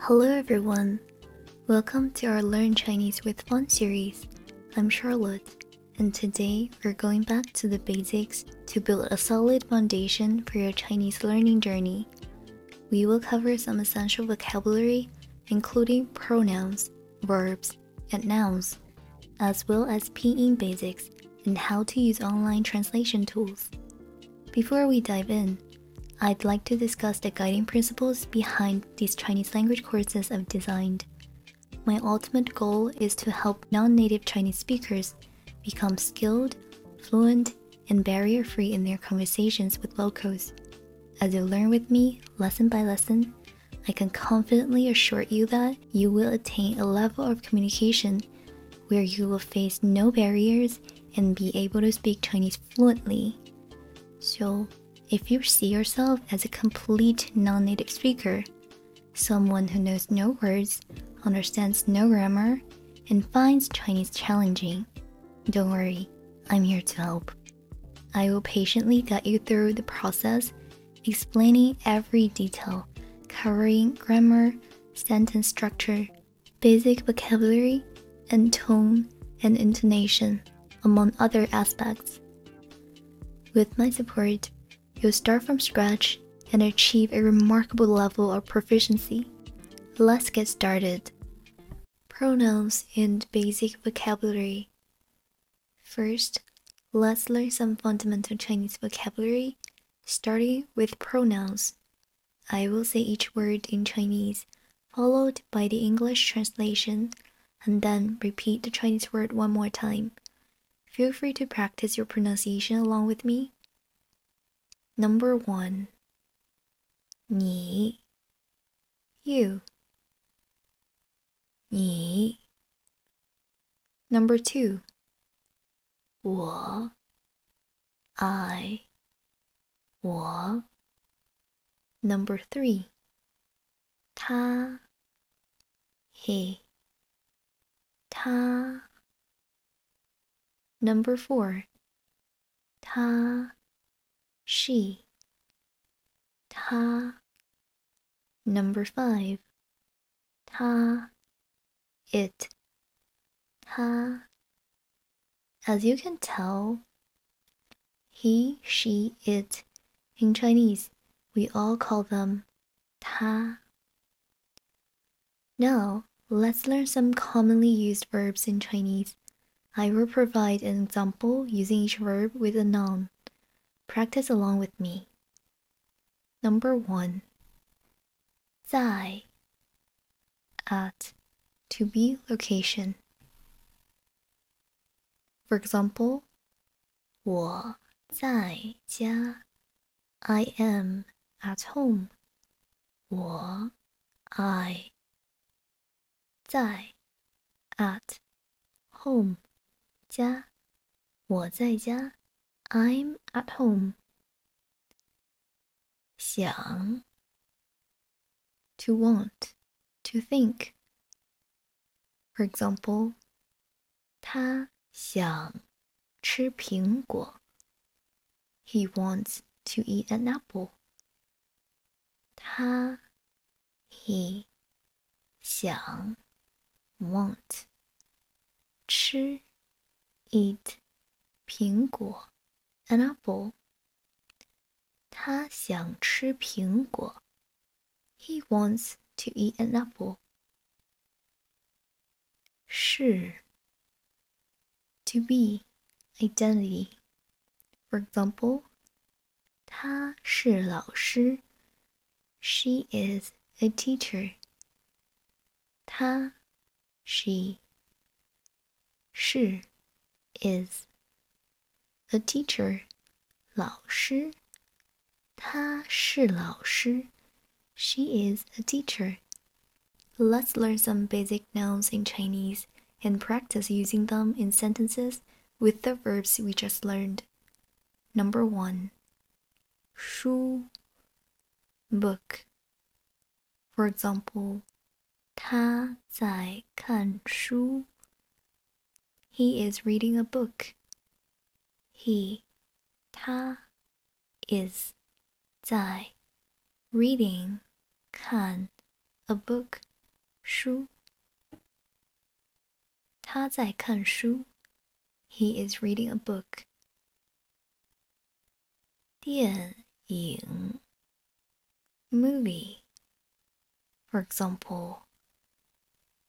Hello everyone. Welcome to our Learn Chinese with Fun series. I'm Charlotte, and today we're going back to the basics to build a solid foundation for your Chinese learning journey. We will cover some essential vocabulary, including pronouns, verbs, and nouns, as well as pinyin basics and how to use online translation tools. Before we dive in, I'd like to discuss the guiding principles behind these Chinese language courses I've designed. My ultimate goal is to help non native Chinese speakers become skilled, fluent, and barrier free in their conversations with locals. As you learn with me, lesson by lesson, I can confidently assure you that you will attain a level of communication where you will face no barriers and be able to speak Chinese fluently. So, if you see yourself as a complete non native speaker, someone who knows no words, understands no grammar, and finds Chinese challenging, don't worry, I'm here to help. I will patiently guide you through the process, explaining every detail, covering grammar, sentence structure, basic vocabulary, and tone and intonation, among other aspects. With my support, you'll start from scratch and achieve a remarkable level of proficiency. Let's get started. Pronouns and basic vocabulary. First, let's learn some fundamental Chinese vocabulary, starting with pronouns. I will say each word in Chinese, followed by the English translation, and then repeat the Chinese word one more time. Feel free to practice your pronunciation along with me. Number one, 你 you 你 Number two, 我 I 我 Number three, 他 he 他 Number four, 他 she, ta. Number five, ta, it, ta. As you can tell, he, she, it, in Chinese, we all call them ta. Now, let's learn some commonly used verbs in Chinese. I will provide an example using each verb with a noun. Practice along with me. Number one, 在 at to be location. For example, 我在家 I am at home. 我 I 在 at home 家我在家 I'm at home. 想 to want, to think. For example, 他想吃苹果 He wants to eat an apple. 他 he 想 want 吃 eat 苹果 an apple. 他想吃苹果。He wants to eat an apple. 是 to be identity. For example, 他是老师。She is a teacher. 他 she 是 is a teacher 老师，她是老师。She is a teacher. Let's learn some basic nouns in Chinese and practice using them in sentences with the verbs we just learned. Number one, 书 book. For example, 他在看书. He is reading a book. He 他 is 在 reading 看 a book 书。他在看书。He is reading a book. 电影 movie. For example,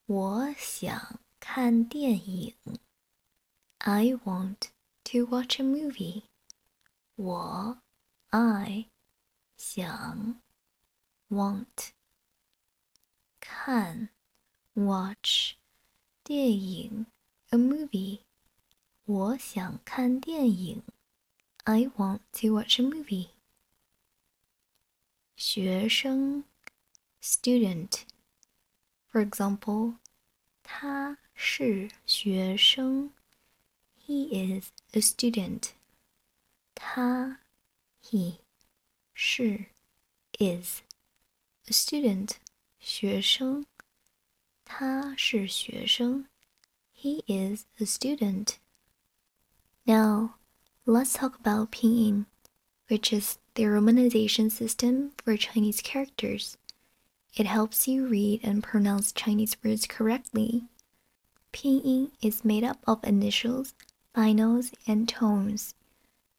我想看电影。I want to watch a movie. 我 I 想 want 看 watch 电影 a movie 我想看电影 I want to watch a movie 学生 student for example 他是学生 he is a student 他 he 是 is a student 学生，他是学生。He is a student. Now, let's talk about Pinyin, which is the romanization system for Chinese characters. It helps you read and pronounce Chinese words correctly. Pinyin is made up of initials, finals, and tones.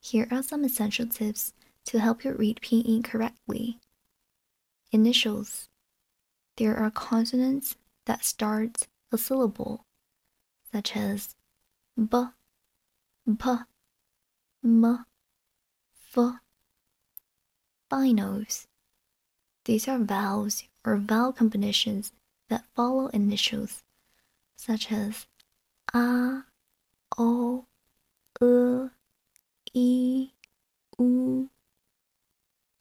Here are some essential tips to help you read Pinyin correctly. Initials there are consonants that start a syllable, such as b, p, m, f. Finals. These are vowels or vowel combinations that follow initials, such as a, o, e, i, u.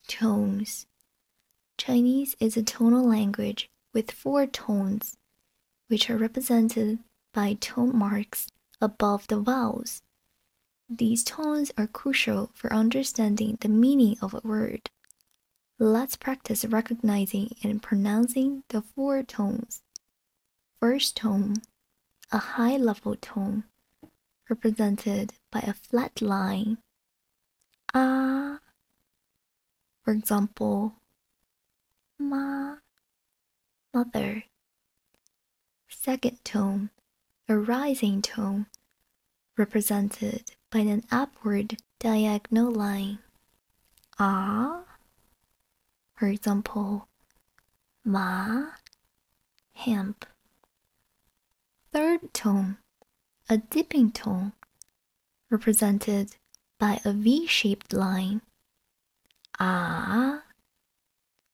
Tones. Chinese is a tonal language with four tones, which are represented by tone marks above the vowels. These tones are crucial for understanding the meaning of a word. Let's practice recognizing and pronouncing the four tones. First tone, a high level tone, represented by a flat line. Ah. For example, ma, mother. Second tone, a rising tone, represented by an upward diagonal line. Ah, for example, ma, hemp. Third tone, a dipping tone, represented by a V-shaped line. Ah,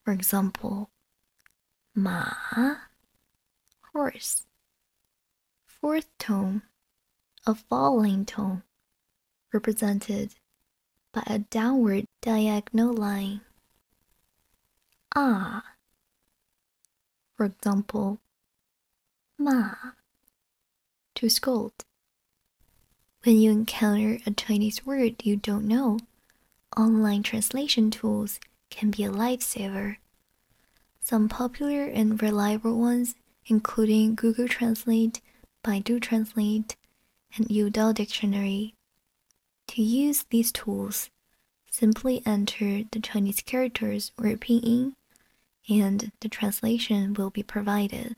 for example, ma, horse. Fourth tone, a falling tone, represented by a downward diagonal line. Ah. For example, ma, to scold. When you encounter a Chinese word you don't know, online translation tools can be a lifesaver. Some popular and reliable ones, including Google Translate, Baidu Translate, and Youdao Dictionary. To use these tools, simply enter the Chinese characters or pinyin, and the translation will be provided.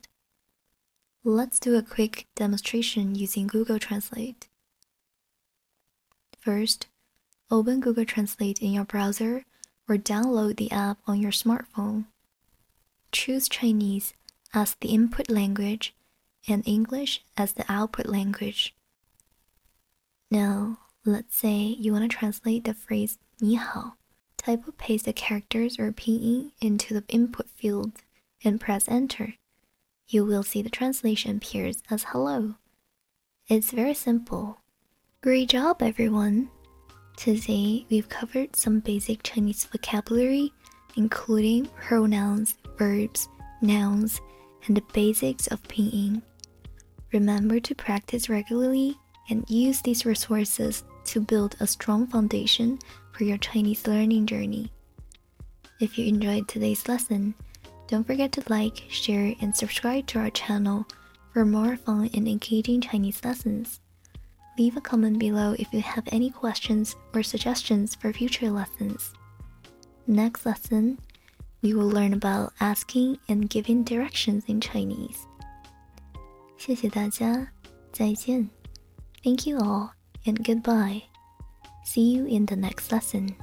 Let's do a quick demonstration using Google Translate. First, open Google Translate in your browser or download the app on your smartphone. Choose Chinese as the input language and English as the output language. Now, let's say you want to translate the phrase 你好. Type or paste the characters or pinyin into the input field and press enter. You will see the translation appears as hello. It's very simple. Great job, everyone! Today, we've covered some basic Chinese vocabulary, including pronouns, verbs, nouns, and the basics of pinyin. Remember to practice regularly and use these resources to build a strong foundation for your Chinese learning journey. If you enjoyed today's lesson, don't forget to like, share, and subscribe to our channel for more fun and engaging Chinese lessons. Leave a comment below if you have any questions or suggestions for future lessons. Next lesson, we will learn about asking and giving directions in Chinese. 谢谢大家，再见. Thank you all and goodbye. See you in the next lesson.